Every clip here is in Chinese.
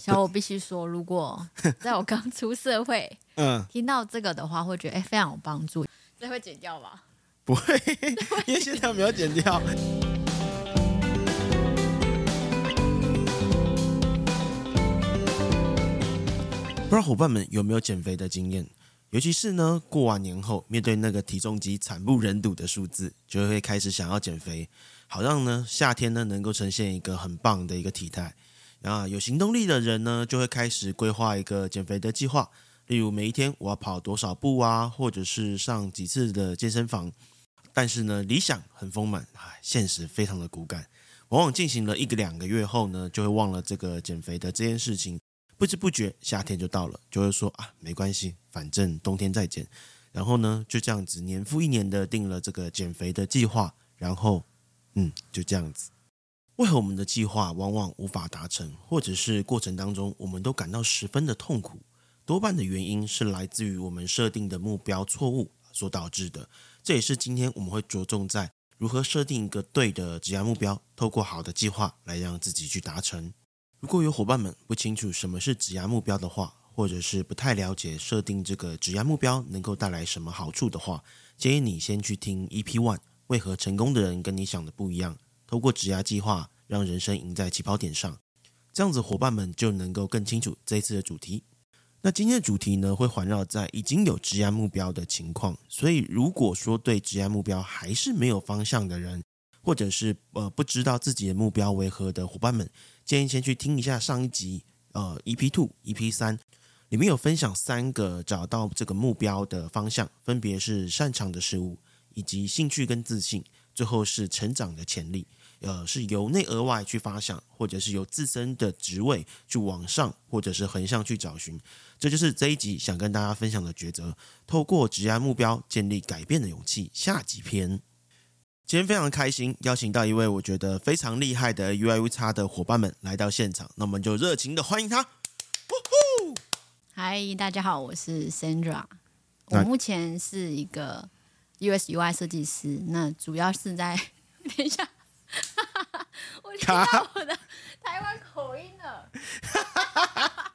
小我必须说，如果 在我刚出社会，嗯，听到这个的话，会觉得哎、欸，非常有帮助。这会剪掉吧？不会，因为现在没有剪掉。不知道伙伴们有没有减肥的经验？尤其是呢，过完年后，面对那个体重机惨不忍睹的数字，就会开始想要减肥，好让呢夏天呢能够呈现一个很棒的一个体态。啊，有行动力的人呢，就会开始规划一个减肥的计划，例如每一天我要跑多少步啊，或者是上几次的健身房。但是呢，理想很丰满，唉，现实非常的骨感。往往进行了一个两个月后呢，就会忘了这个减肥的这件事情。不知不觉夏天就到了，就会说啊，没关系，反正冬天再减。然后呢，就这样子年复一年的定了这个减肥的计划，然后嗯，就这样子。为何我们的计划往往无法达成，或者是过程当中我们都感到十分的痛苦？多半的原因是来自于我们设定的目标错误所导致的。这也是今天我们会着重在如何设定一个对的职业目标，透过好的计划来让自己去达成。如果有伙伴们不清楚什么是职业目标的话，或者是不太了解设定这个职业目标能够带来什么好处的话，建议你先去听 EP One，为何成功的人跟你想的不一样。透过职涯计划，让人生赢在起跑点上，这样子伙伴们就能够更清楚这一次的主题。那今天的主题呢，会环绕在已经有职涯目标的情况。所以，如果说对职涯目标还是没有方向的人，或者是呃不知道自己的目标为何的伙伴们，建议先去听一下上一集呃 EP Two、EP 三，里面有分享三个找到这个目标的方向，分别是擅长的事物，以及兴趣跟自信，最后是成长的潜力。呃，是由内而外去发想，或者是由自身的职位去往上，或者是横向去找寻，这就是这一集想跟大家分享的抉择。透过职业目标建立改变的勇气。下集篇，今天非常开心，邀请到一位我觉得非常厉害的 UI U 叉的伙伴们来到现场，那我们就热情的欢迎他。嗨，大家好，我是 Sandra，我目前是一个 US UI 设计师，那主要是在 等一下。哈哈哈！我听到我的台湾口音了。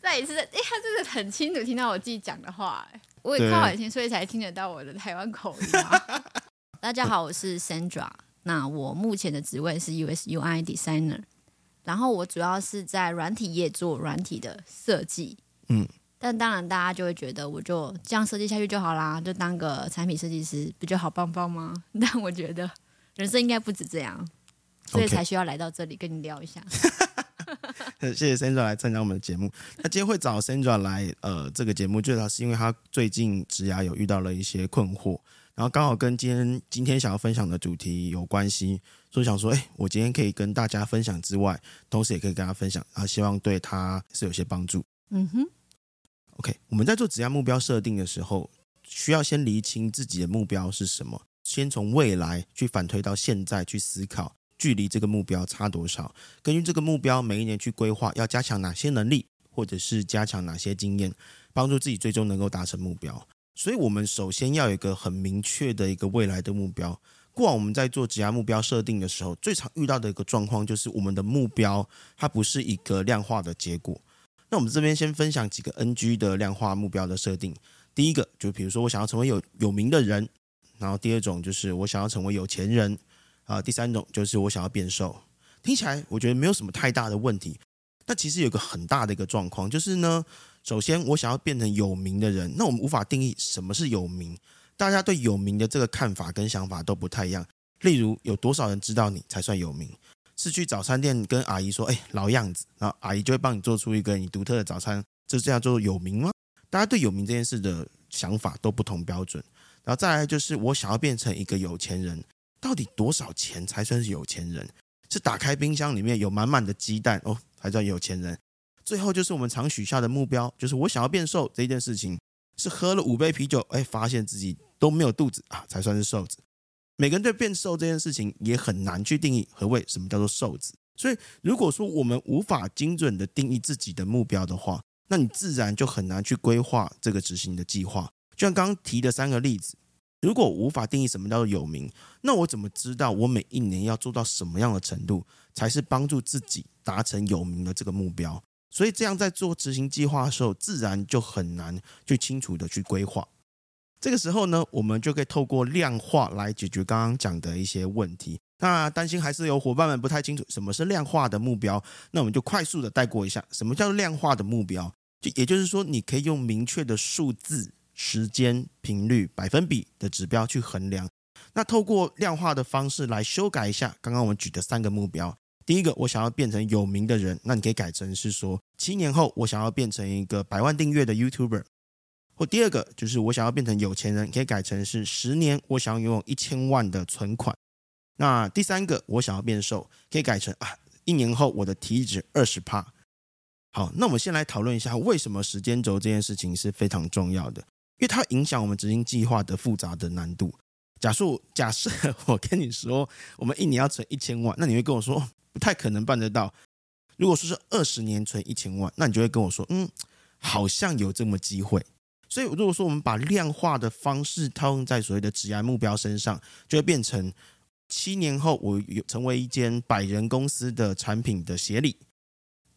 再一次，哎、欸，他真的很清楚听到我自己讲的话。我也靠很近，所以才听得到我的台湾口音。大家好，我是 Sandra。那我目前的职位是 US UI Designer，然后我主要是在软体业做软体的设计。嗯，但当然大家就会觉得，我就这样设计下去就好啦，就当个产品设计师，不就好棒棒吗？但我觉得。人生应该不止这样，所以才需要来到这里跟你聊一下。谢谢 Sandra 来参加我们的节目。那今天会找 Sandra 来呃这个节目，最主要是因为他最近职涯有遇到了一些困惑，然后刚好跟今天今天想要分享的主题有关系，所以想说，哎，我今天可以跟大家分享之外，同时也可以跟他分享，然后希望对他是有些帮助。嗯哼。OK，我们在做职涯目标设定的时候，需要先厘清自己的目标是什么。先从未来去反推到现在去思考，距离这个目标差多少？根据这个目标，每一年去规划要加强哪些能力，或者是加强哪些经验，帮助自己最终能够达成目标。所以，我们首先要有一个很明确的一个未来的目标。过往我们在做职涯目标设定的时候，最常遇到的一个状况就是我们的目标它不是一个量化的结果。那我们这边先分享几个 NG 的量化目标的设定。第一个，就比如说我想要成为有有名的人。然后第二种就是我想要成为有钱人啊，第三种就是我想要变瘦。听起来我觉得没有什么太大的问题。但其实有个很大的一个状况就是呢，首先我想要变成有名的人，那我们无法定义什么是有名。大家对有名的这个看法跟想法都不太一样。例如有多少人知道你才算有名？是去早餐店跟阿姨说：“哎，老样子。”然后阿姨就会帮你做出一个你独特的早餐，这叫做有名吗？大家对有名这件事的想法都不同标准。然后再来就是我想要变成一个有钱人，到底多少钱才算是有钱人？是打开冰箱里面有满满的鸡蛋哦，才叫有钱人？最后就是我们常许下的目标，就是我想要变瘦这件事情，是喝了五杯啤酒，哎，发现自己都没有肚子啊，才算是瘦子。每个人对变瘦这件事情也很难去定义何谓什么叫做瘦子。所以如果说我们无法精准的定义自己的目标的话，那你自然就很难去规划这个执行的计划。就像刚刚提的三个例子，如果无法定义什么叫做有名，那我怎么知道我每一年要做到什么样的程度，才是帮助自己达成有名的这个目标？所以这样在做执行计划的时候，自然就很难去清楚的去规划。这个时候呢，我们就可以透过量化来解决刚刚讲的一些问题。那担心还是有伙伴们不太清楚什么是量化的目标，那我们就快速的带过一下，什么叫量化的目标？就也就是说，你可以用明确的数字。时间、频率、百分比的指标去衡量，那透过量化的方式来修改一下刚刚我们举的三个目标。第一个，我想要变成有名的人，那你可以改成是说，七年后我想要变成一个百万订阅的 YouTuber。或第二个，就是我想要变成有钱人，可以改成是十年我想要拥有一千万的存款。那第三个，我想要变瘦，可以改成啊，一年后我的体脂二十趴。好，那我们先来讨论一下为什么时间轴这件事情是非常重要的。因为它影响我们执行计划的复杂的难度。假设假设我跟你说，我们一年要存一千万，那你会跟我说不太可能办得到。如果说是二十年存一千万，那你就会跟我说，嗯，好像有这么机会。所以如果说我们把量化的方式套用在所谓的职涯目标身上，就会变成七年后我有成为一间百人公司的产品的协理。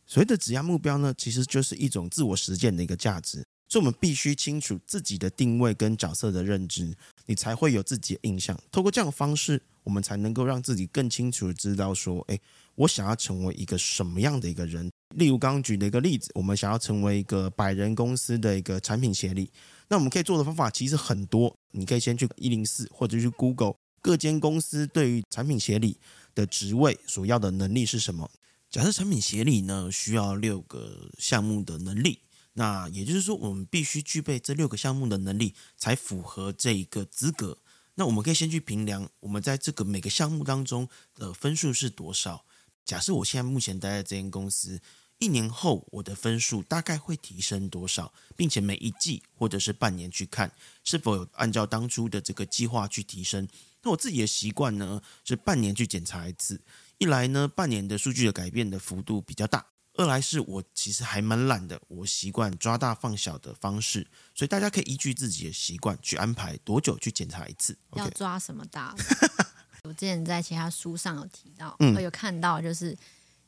所谓的职涯目标呢，其实就是一种自我实践的一个价值。所以，我们必须清楚自己的定位跟角色的认知，你才会有自己的印象。透过这样的方式，我们才能够让自己更清楚知道说，哎，我想要成为一个什么样的一个人。例如刚刚举的一个例子，我们想要成为一个百人公司的一个产品协理，那我们可以做的方法其实很多。你可以先去一零四，或者去 Google 各间公司对于产品协理的职位所要的能力是什么。假设产品协理呢，需要六个项目的能力。那也就是说，我们必须具备这六个项目的能力，才符合这一个资格。那我们可以先去评量，我们在这个每个项目当中的分数是多少。假设我现在目前待在这间公司，一年后我的分数大概会提升多少，并且每一季或者是半年去看是否有按照当初的这个计划去提升。那我自己的习惯呢，是半年去检查一次。一来呢，半年的数据的改变的幅度比较大。二来是我其实还蛮懒的，我习惯抓大放小的方式，所以大家可以依据自己的习惯去安排多久去检查一次。要抓什么大？我之前在其他书上有提到，嗯，有看到，就是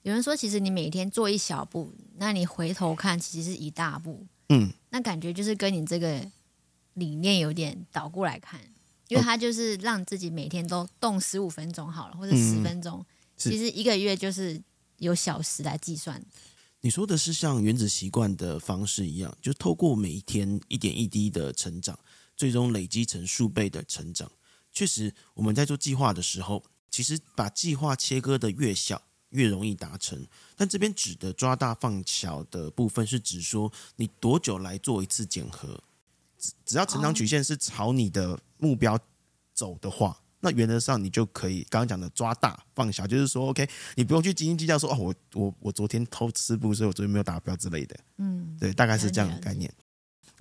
有人说，其实你每天做一小步，那你回头看，其实是一大步。嗯，那感觉就是跟你这个理念有点倒过来看，因为它就是让自己每天都动十五分钟好了，或者十分钟，嗯，其实一个月就是。有小时来计算，你说的是像原子习惯的方式一样，就透过每一天一点一滴的成长，最终累积成数倍的成长。确实，我们在做计划的时候，其实把计划切割的越小，越容易达成。但这边指的抓大放小的部分，是指说你多久来做一次检核，只只要成长曲线是朝你的目标走的话。那原则上，你就可以刚刚讲的抓大放小，就是说，OK，你不用去斤斤计较说，哦，我我我昨天偷吃不，所以我昨天没有达标之类的。嗯，对，大概是这样的概念。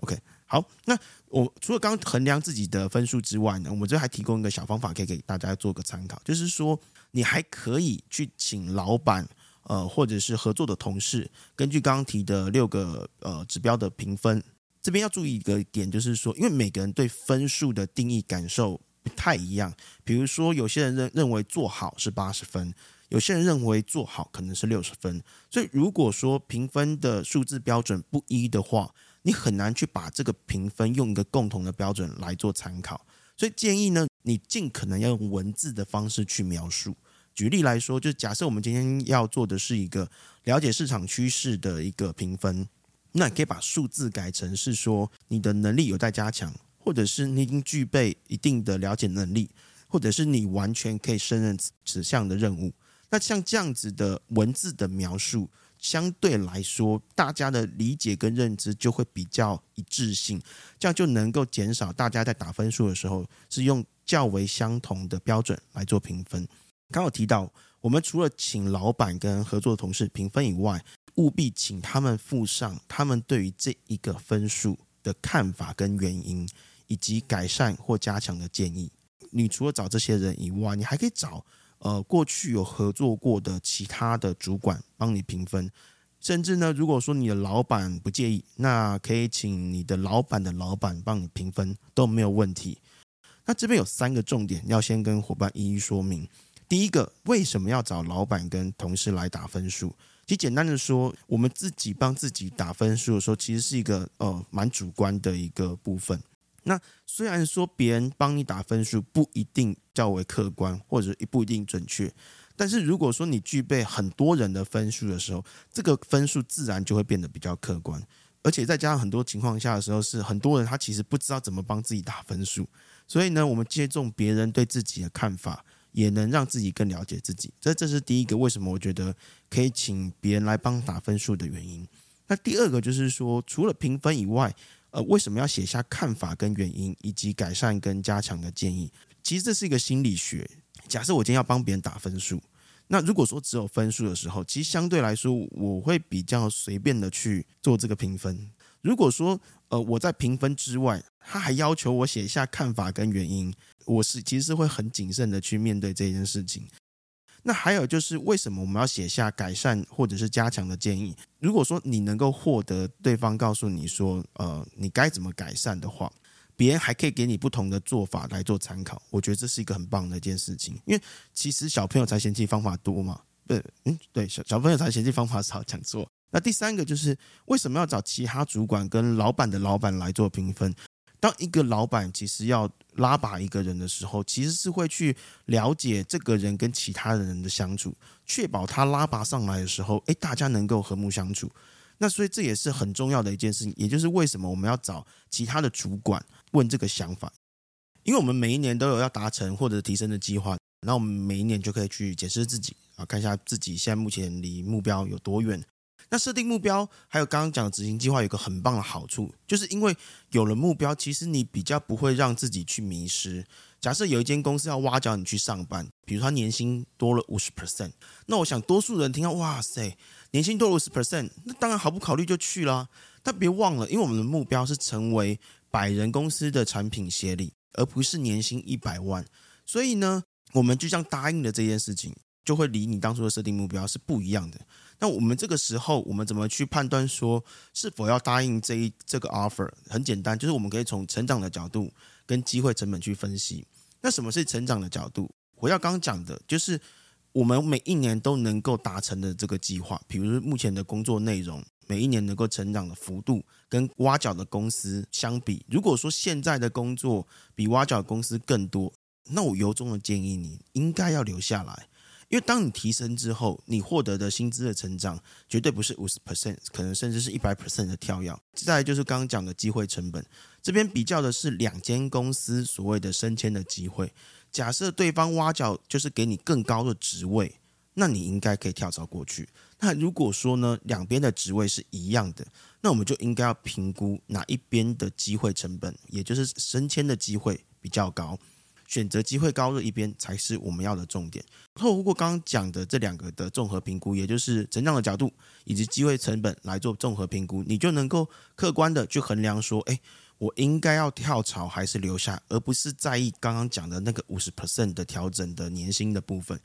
OK，好，那我除了刚刚衡量自己的分数之外呢，我们这还提供一个小方法，可以给大家做个参考，就是说，你还可以去请老板，呃，或者是合作的同事，根据刚刚提的六个呃指标的评分，这边要注意一个点，就是说，因为每个人对分数的定义感受。不太一样，比如说，有些人认认为做好是八十分，有些人认为做好可能是六十分。所以，如果说评分的数字标准不一的话，你很难去把这个评分用一个共同的标准来做参考。所以，建议呢，你尽可能要用文字的方式去描述。举例来说，就假设我们今天要做的是一个了解市场趋势的一个评分，那你可以把数字改成是说你的能力有待加强。或者是你已经具备一定的了解能力，或者是你完全可以胜任此项的任务。那像这样子的文字的描述，相对来说，大家的理解跟认知就会比较一致性，这样就能够减少大家在打分数的时候是用较为相同的标准来做评分。刚好提到，我们除了请老板跟合作的同事评分以外，务必请他们附上他们对于这一个分数的看法跟原因。以及改善或加强的建议。你除了找这些人以外，你还可以找呃过去有合作过的其他的主管帮你评分。甚至呢，如果说你的老板不介意，那可以请你的老板的老板帮你评分都没有问题。那这边有三个重点要先跟伙伴一一说明。第一个，为什么要找老板跟同事来打分数？其实简单的说，我们自己帮自己打分数的时候，其实是一个呃蛮主观的一个部分。那虽然说别人帮你打分数不一定较为客观，或者不一定准确，但是如果说你具备很多人的分数的时候，这个分数自然就会变得比较客观。而且再加上很多情况下的时候，是很多人他其实不知道怎么帮自己打分数，所以呢，我们借重别人对自己的看法。也能让自己更了解自己，这这是第一个为什么我觉得可以请别人来帮打分数的原因。那第二个就是说，除了评分以外，呃，为什么要写下看法跟原因，以及改善跟加强的建议？其实这是一个心理学。假设我今天要帮别人打分数，那如果说只有分数的时候，其实相对来说我会比较随便的去做这个评分。如果说呃我在评分之外，他还要求我写下看法跟原因。我是其实是会很谨慎的去面对这件事情。那还有就是为什么我们要写下改善或者是加强的建议？如果说你能够获得对方告诉你说，呃，你该怎么改善的话，别人还可以给你不同的做法来做参考。我觉得这是一个很棒的一件事情，因为其实小朋友才嫌弃方法多嘛。对，嗯，对，小小朋友才嫌弃方法少，讲错。那第三个就是为什么要找其他主管跟老板的老板来做评分？当一个老板其实要拉拔一个人的时候，其实是会去了解这个人跟其他人的相处，确保他拉拔上来的时候，诶，大家能够和睦相处。那所以这也是很重要的一件事情，也就是为什么我们要找其他的主管问这个想法，因为我们每一年都有要达成或者提升的计划，那我们每一年就可以去检视自己啊，看一下自己现在目前离目标有多远。那设定目标，还有刚刚讲的执行计划，有个很棒的好处，就是因为有了目标，其实你比较不会让自己去迷失。假设有一间公司要挖角你去上班，比如他年薪多了五十 percent，那我想多数人听到哇塞，年薪多了五十 percent，那当然毫不考虑就去了。但别忘了，因为我们的目标是成为百人公司的产品协理，而不是年薪一百万，所以呢，我们就像答应了这件事情，就会离你当初的设定目标是不一样的。那我们这个时候，我们怎么去判断说是否要答应这一这个 offer？很简单，就是我们可以从成长的角度跟机会成本去分析。那什么是成长的角度？回到刚刚讲的，就是我们每一年都能够达成的这个计划，比如目前的工作内容，每一年能够成长的幅度，跟挖角的公司相比，如果说现在的工作比挖角公司更多，那我由衷的建议你应该要留下来。因为当你提升之后，你获得的薪资的成长绝对不是五十 percent，可能甚至是一百 percent 的跳跃。再来就是刚刚讲的机会成本，这边比较的是两间公司所谓的升迁的机会。假设对方挖角就是给你更高的职位，那你应该可以跳槽过去。那如果说呢，两边的职位是一样的，那我们就应该要评估哪一边的机会成本，也就是升迁的机会比较高。选择机会高的一边才是我们要的重点。透过刚刚讲的这两个的综合评估，也就是成长的角度以及机会成本来做综合评估，你就能够客观的去衡量说，诶，我应该要跳槽还是留下，而不是在意刚刚讲的那个五十 percent 的调整的年薪的部分。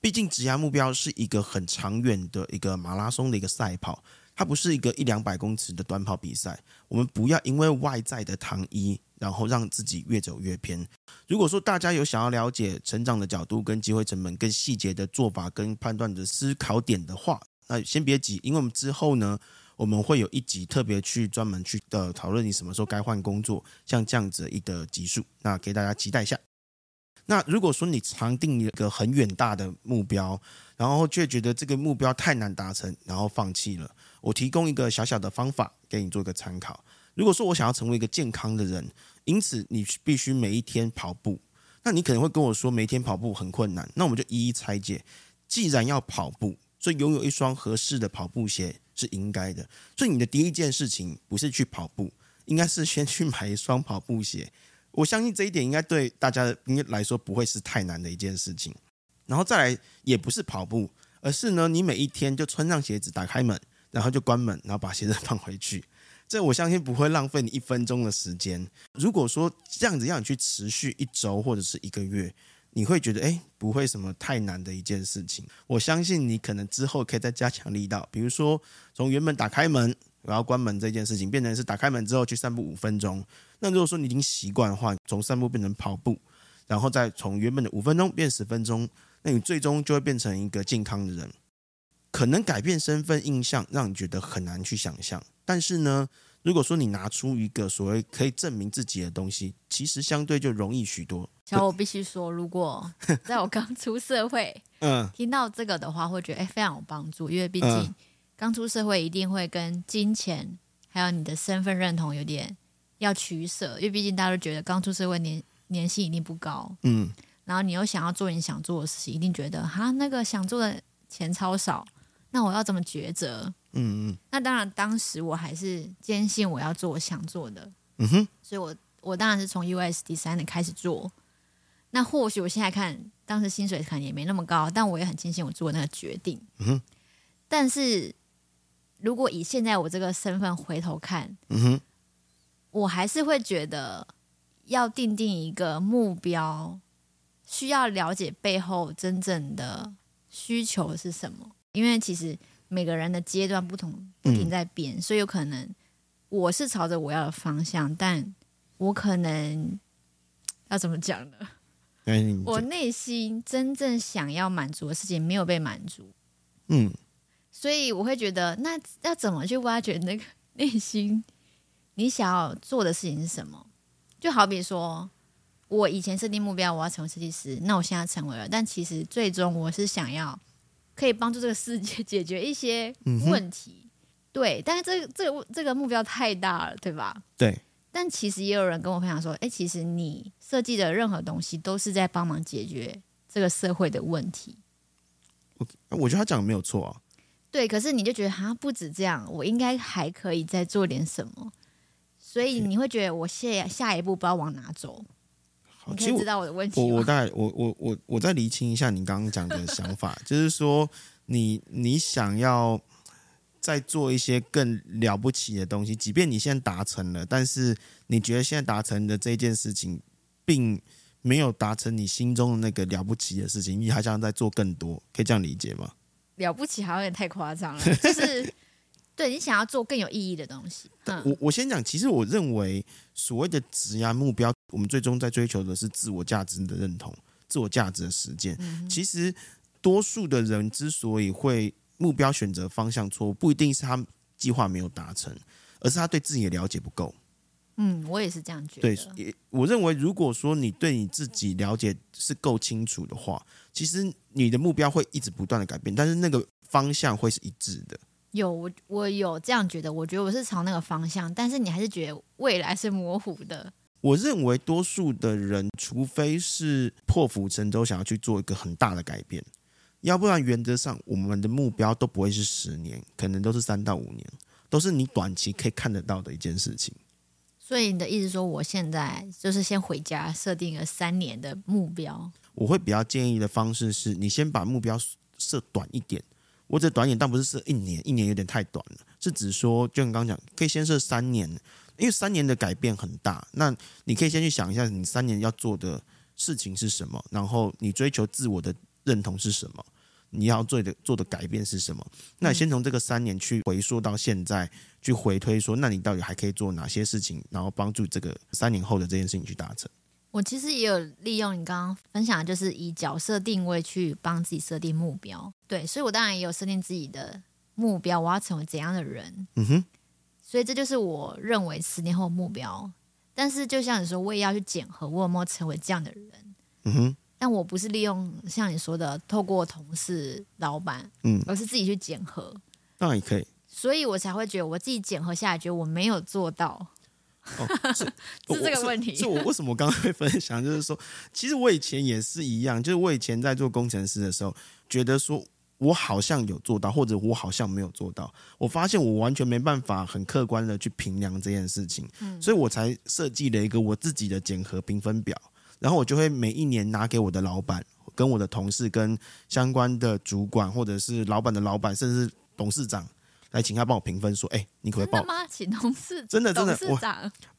毕竟职涯目标是一个很长远的一个马拉松的一个赛跑。它不是一个一两百公尺的短跑比赛，我们不要因为外在的糖衣，然后让自己越走越偏。如果说大家有想要了解成长的角度跟机会成本更细节的做法跟判断的思考点的话，那先别急，因为我们之后呢，我们会有一集特别去专门去的讨论你什么时候该换工作，像这样子一个集数，那给大家期待一下。那如果说你常定一个很远大的目标，然后却觉得这个目标太难达成，然后放弃了，我提供一个小小的方法给你做一个参考。如果说我想要成为一个健康的人，因此你必须每一天跑步，那你可能会跟我说每天跑步很困难，那我们就一一拆解。既然要跑步，所以拥有一双合适的跑步鞋是应该的。所以你的第一件事情不是去跑步，应该是先去买一双跑步鞋。我相信这一点应该对大家应该来说不会是太难的一件事情，然后再来也不是跑步，而是呢，你每一天就穿上鞋子，打开门，然后就关门，然后把鞋子放回去。这我相信不会浪费你一分钟的时间。如果说这样子让你去持续一周或者是一个月，你会觉得诶，不会什么太难的一件事情。我相信你可能之后可以再加强力道，比如说从原本打开门，我要关门这件事情，变成是打开门之后去散步五分钟。那如果说你已经习惯的话，从散步变成跑步，然后再从原本的五分钟变十分钟，那你最终就会变成一个健康的人。可能改变身份印象，让你觉得很难去想象。但是呢，如果说你拿出一个所谓可以证明自己的东西，其实相对就容易许多。小我必须说，如果 在我刚出社会，嗯，听到这个的话，会觉得哎、欸、非常有帮助，因为毕竟刚出社会一定会跟金钱还有你的身份认同有点要取舍，因为毕竟大家都觉得刚出社会年年薪一定不高，嗯，然后你又想要做你想做的事情，一定觉得哈那个想做的钱超少。那我要怎么抉择？嗯嗯。那当然，当时我还是坚信我要做我想做的。嗯哼。所以我我当然是从 US Design 开始做。那或许我现在看，当时薪水可能也没那么高，但我也很庆幸我做那个决定。嗯哼。但是如果以现在我这个身份回头看，嗯哼，我还是会觉得要定定一个目标，需要了解背后真正的需求是什么。因为其实每个人的阶段不同，不停在变，嗯，所以有可能我是朝着我要的方向，但我可能要怎么讲呢？嗯，我内心真正想要满足的事情没有被满足，嗯，所以我会觉得，那要怎么去挖掘那个内心你想要做的事情是什么？就好比说，我以前设定目标我要成为设计师，那我现在成为了，但其实最终我是想要。可以帮助这个世界 解决一些问题，嗯、对，但是这个这个这个目标太大了，对吧？对。但其实也有人跟我分享说，哎，其实你设计的任何东西都是在帮忙解决这个社会的问题。我我觉得他讲的没有错啊。对，可是你就觉得好像不止这样，我应该还可以再做点什么，所以你会觉得我下下一步不知道往哪走。你可以知道我的问题。我我 大概我我我我再厘清一下你刚刚讲的想法，就是说你你想要再做一些更了不起的东西，即便你现在达成了，但是你觉得现在达成的这件事情，并没有达成你心中的那个了不起的事情，你还想再做更多，可以这样理解吗？了不起好像有点太夸张了，就是。对，你想要做更有意义的东西。嗯、我我先讲，其实我认为所谓的职业目标，我们最终在追求的是自我价值的认同、自我价值的实践。嗯、其实多数的人之所以会目标选择方向错误，不一定是他计划没有达成，而是他对自己的了解不够。嗯，我也是这样觉得。对，我认为如果说你对你自己了解是够清楚的话，其实你的目标会一直不断的改变，但是那个方向会是一致的。有我，我有这样觉得。我觉得我是朝那个方向，但是你还是觉得未来是模糊的。我认为多数的人，除非是破釜沉舟，想要去做一个很大的改变，要不然原则上我们的目标都不会是十年，可能都是三到五年，都是你短期可以看得到的一件事情。所以你的意思说，我现在就是先回家设定一个三年的目标？我会比较建议的方式是，你先把目标设短一点。我这短点，但不是设一年，一年有点太短了。是指说，就像刚刚讲，可以先设三年，因为三年的改变很大。那你可以先去想一下，你三年要做的事情是什么，然后你追求自我的认同是什么，你要做的做的改变是什么。那你先从这个三年去回溯到现在，去回推说，那你到底还可以做哪些事情，然后帮助这个三年后的这件事情去达成。我其实也有利用你刚刚分享的，就是以角色定位去帮自己设定目标。对，所以我当然也有设定自己的目标，我要成为怎样的人。嗯哼。所以这就是我认为十年后的目标。但是就像你说，我也要去检核我有没有成为这样的人。嗯哼。但我不是利用像你说的，透过同事、老板，嗯，而是自己去检核。那也可以。所以我才会觉得我自己检核下来，觉得我没有做到。哦，是，是这个问题。是我为什么刚刚会分享，就是说，其实我以前也是一样，就是我以前在做工程师的时候，觉得说我好像有做到，或者我好像没有做到。我发现我完全没办法很客观的去评量这件事情，嗯，所以我才设计了一个我自己的检核评分表，然后我就会每一年拿给我的老板、跟我的同事、跟相关的主管，或者是老板的老板，甚至董事长来请他帮我评分，说，哎、欸，你可不可以帮我？请董事真的真的，我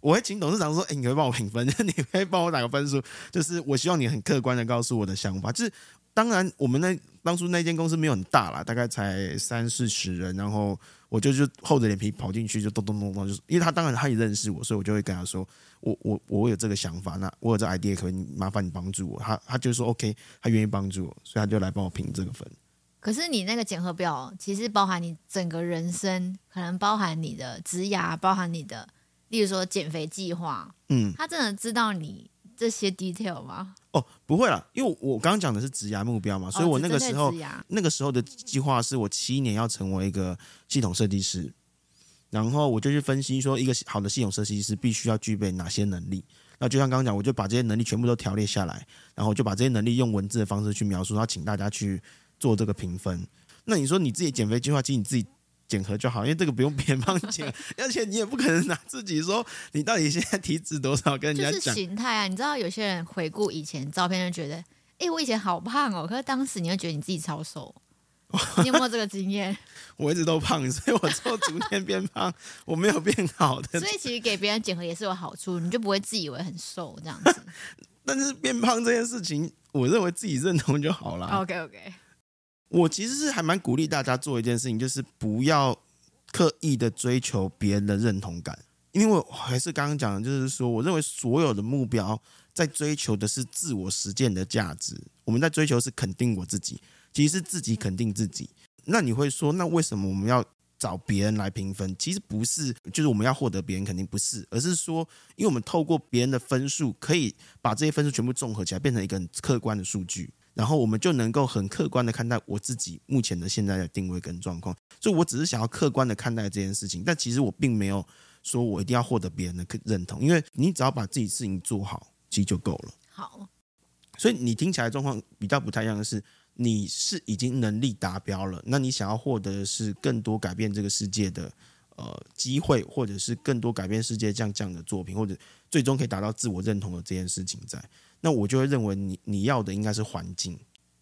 我会请董事长说，哎、欸，你可以帮我评分，你可以帮我打个分数，就是我希望你很客观的告诉我的想法。就是当然，我们那当初那间公司没有很大啦，大概才三四十人，然后我就就厚着脸皮跑进去，就咚咚咚咚，就是因为他当然他也认识我，所以我就会跟他说，我我我有这个想法，那我有这 idea，可以麻烦你帮助我。他他就说 OK，他愿意帮助我，所以他就来帮我评这个分。可是你那个检核表其实包含你整个人生，可能包含你的职涯，包含你的，例如说减肥计划。嗯，他真的知道你这些 detail 吗？哦，不会啦，因为我刚刚讲的是职涯目标嘛，所以我那个时候那个时候的计划是我七年要成为一个系统设计师，然后我就去分析说，一个好的系统设计师必须要具备哪些能力。那就像刚刚讲，我就把这些能力全部都条列下来，然后就把这些能力用文字的方式去描述，然后请大家去。做这个评分，那你说你自己减肥计划，其实你自己检核就好，因为这个不用别人帮你检，而且你也不可能拿自己说你到底现在体脂多少跟人家讲。就是形态啊，你知道有些人回顾以前照片就觉得，哎、欸，我以前好胖哦，可是当时你会觉得你自己超瘦，你有没有这个经验？我一直都胖，所以我之后逐渐变胖，我没有变好的。所以其实给别人检核也是有好处，你就不会自以为很瘦这样子。但是变胖这件事情，我认为自己认同就好了。OK OK。我其实是还蛮鼓励大家做一件事情，就是不要刻意的追求别人的认同感，因为我还是刚刚讲的，就是说，我认为所有的目标在追求的是自我实践的价值。我们在追求是肯定我自己，其实是自己肯定自己。那你会说，那为什么我们要找别人来评分？其实不是，就是我们要获得别人肯定不是，而是说，因为我们透过别人的分数，可以把这些分数全部综合起来，变成一个很客观的数据。然后我们就能够很客观的看待我自己目前的现在的定位跟状况，所以我只是想要客观的看待这件事情，但其实我并没有说我一定要获得别人的认同，因为你只要把自己事情做好，其实就够了。好，所以你听起来状况比较不太一样的是，你是已经能力达标了，那你想要获得的是更多改变这个世界的呃机会，或者是更多改变世界这样这样的作品，或者最终可以达到自我认同的这件事情在。那我就会认为你你要的应该是环境，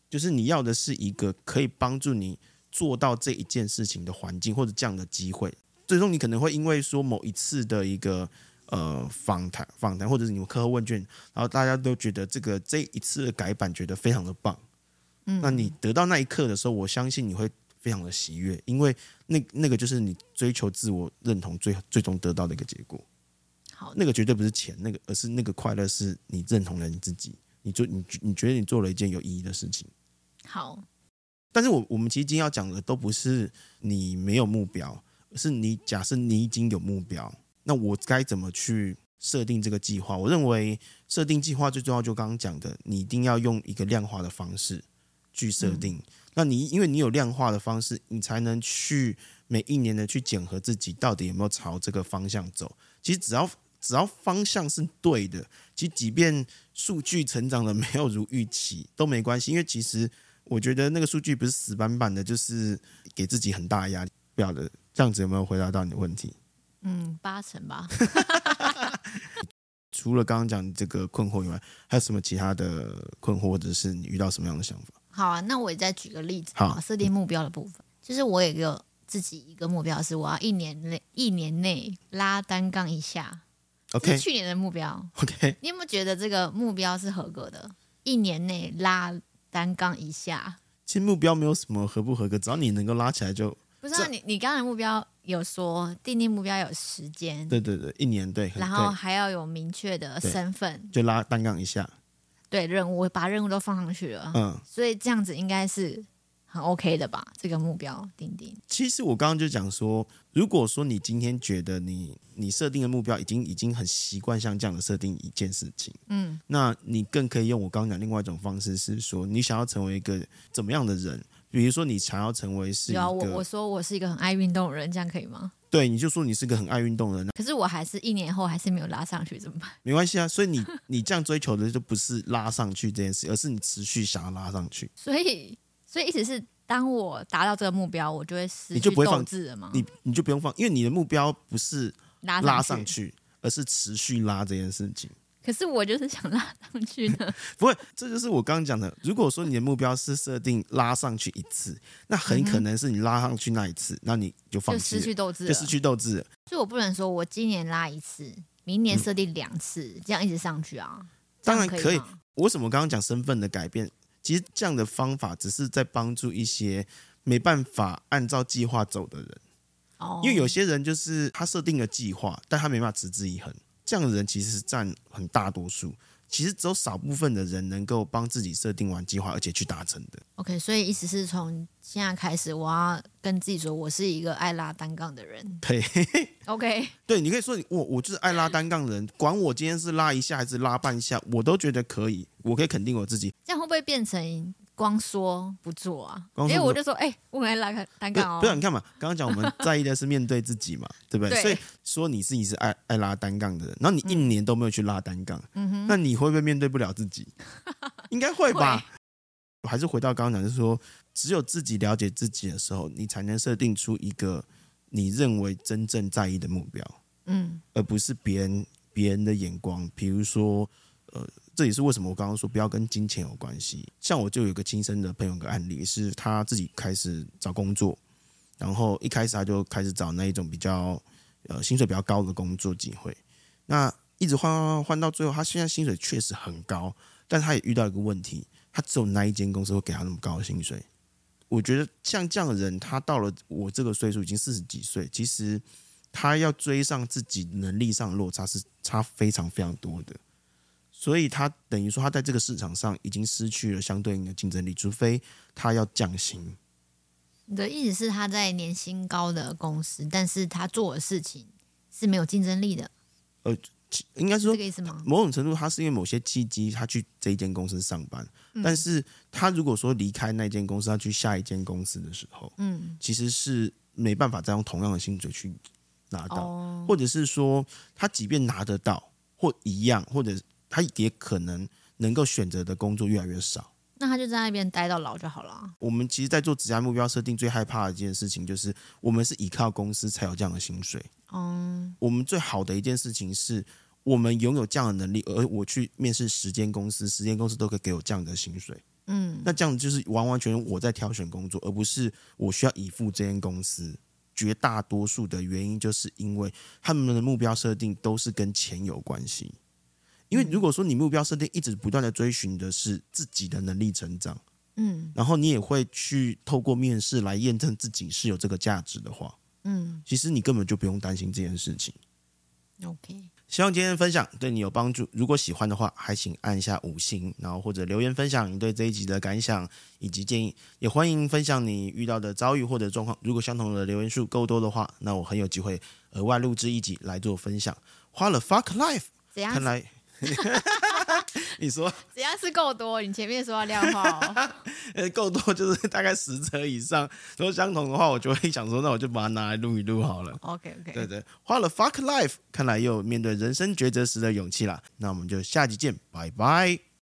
就是你要的是一个可以帮助你做到这一件事情的环境或者这样的机会。最终你可能会因为说某一次的一个呃访谈访谈或者是你们课后问卷，然后大家都觉得这个这一次的改版觉得非常的棒，嗯，那你得到那一刻的时候，我相信你会非常的喜悦，因为那那个就是你追求自我认同最最终得到的一个结果。好，那个绝对不是钱，那个而是那个快乐是你认同了你自己，你做你你觉得你做了一件有意义的事情。好，但是我我们其实今天要讲的都不是你没有目标，而是你假设你已经有目标，那我该怎么去设定这个计划？我认为设定计划最重要，就刚刚讲的，你一定要用一个量化的方式去设定。嗯、那你因为你有量化的方式，你才能去每一年的去检核自己到底有没有朝这个方向走。其实只要只要方向是对的，其实即便数据成长的 没有如预期都没关系，因为其实我觉得那个数据不是死板板的，就是给自己很大压力。不晓得，这样子有没有回答到你的问题？嗯，八成吧。除了刚刚讲这个困惑以外，还有什么其他的困惑，或者是你遇到什么样的想法？好啊，那我也再举个例子。好，设定目标的部分，就是我有一个自己一个目标，是我要一年内一年内拉单杠一下。OK，去年的目标。OK，你有没有觉得这个目标是合格的？一年内拉单杠一下。其实目标没有什么合不合格，只要你能够拉起来就。不是啊，你你刚才目标有说定定目标有时间。对对对，一年对。然后还要有明确的身份。就拉单杠一下。对，任务我把任务都放上去了。嗯。所以这样子应该是。很 OK 的吧？这个目标钉钉。其实我刚刚就讲说，如果说你今天觉得你你设定的目标已经已经很习惯像这样的设定一件事情，嗯，那你更可以用我刚刚讲另外一种方式，是说你想要成为一个怎么样的人？比如说你想要成为是一个，有我我说我是一个很爱运动的人，这样可以吗？对，你就说你是个很爱运动的人。可是我还是一年后还是没有拉上去，怎么办？没关系啊，所以你 你这样追求的就不是拉上去这件事，而是你持续想要拉上去。所以。所以意思是，当我达到这个目标，我就会失去斗志了吗？你你就不用放，因为你的目标不是拉拉上去，而是持续拉这件事情。可是我就是想拉上去的。不会，这就是我刚刚讲的。如果说你的目标是设定拉上去一次，那很可能是你拉上去那一次，那你就放弃，就失去斗志，就失去斗志。所以我不能说我今年拉一次，明年设定两次，嗯，这样一直上去啊。当然可以。为什么刚刚讲身份的改变？其实这样的方法只是在帮助一些没办法按照计划走的人。哦，因为有些人就是他设定了计划，但他没办法持之以恒。这样的人其实是占很大多数。其实只有少部分的人能够帮自己设定完计划，而且去达成的。OK，所以意思是从现在开始，我要跟自己说，我是一个爱拉单杠的人。对，OK，对，你可以说我我就是爱拉单杠的人，管我今天是拉一下还是拉半下，我都觉得可以，我可以肯定我自己。这样会不会变成？光说不做啊，因为我就说，哎、欸，我来拉个单杠哦。不是，你看嘛，刚刚讲我们在意的是面对自己嘛，对不对？所以说你自己是爱爱拉单杠的人，然后你一年都没有去拉单杠，嗯，那你会不会面对不了自己？应该会吧。会还是回到刚刚讲，就是说，只有自己了解自己的时候，你才能设定出一个你认为真正在意的目标，嗯，而不是别人别人的眼光，比如说。呃，这也是为什么我刚刚说不要跟金钱有关系。像我就有一个亲身的朋友个案例，是他自己开始找工作，然后一开始他就开始找那一种比较呃薪水比较高的工作机会，那一直换换换到最后，他现在薪水确实很高，但他也遇到一个问题，他只有那一间公司会给他那么高的薪水。我觉得像这样的人，他到了我这个岁数，已经四十几岁，其实他要追上自己能力上的落差是差非常非常多的。所以他等于说，他在这个市场上已经失去了相对应的竞争力，除非他要降薪。你的意思是他在年薪高的公司，但是他做的事情是没有竞争力的。呃，应该是说这个意思吗？某种程度，他是因为某些契机，他去这一间公司上班。嗯。但是他如果说离开那间公司，他去下一间公司的时候，嗯，其实是没办法再用同样的薪水去拿到，哦，或者是说，他即便拿得到或一样，或者。他也可能能够选择的工作越来越少，那他就在那边待到老就好了。我们其实，在做职业目标设定，最害怕的一件事情就是，我们是依靠公司才有这样的薪水。嗯，我们最好的一件事情是，我们拥有这样的能力，而我去面试十间公司，十间公司都可以给我这样的薪水。嗯，那这样就是完完全全我在挑选工作，而不是我需要依附这间公司。绝大多数的原因，就是因为他们的目标设定都是跟钱有关系。因为如果说你目标设定一直不断的追寻的是自己的能力成长，嗯，然后你也会去透过面试来验证自己是有这个价值的话，嗯，其实你根本就不用担心这件事情。OK，希望今天的分享对你有帮助。如果喜欢的话，还请按下五星，然后或者留言分享你对这一集的感想以及建议，也欢迎分享你遇到的遭遇或者状况。如果相同的留言数够多的话，那我很有机会额外录制一集来做分享。花了 fuck life，怎样看来。你说只要是够多，你前面说要量化哦。呃，够多就是大概十折以上。如果相同的话，我就会想说，那我就把它拿来录一录好了。OK OK，对对，花了 fuck life，看来又面对人生抉择时的勇气啦。那我们就下集见，拜拜。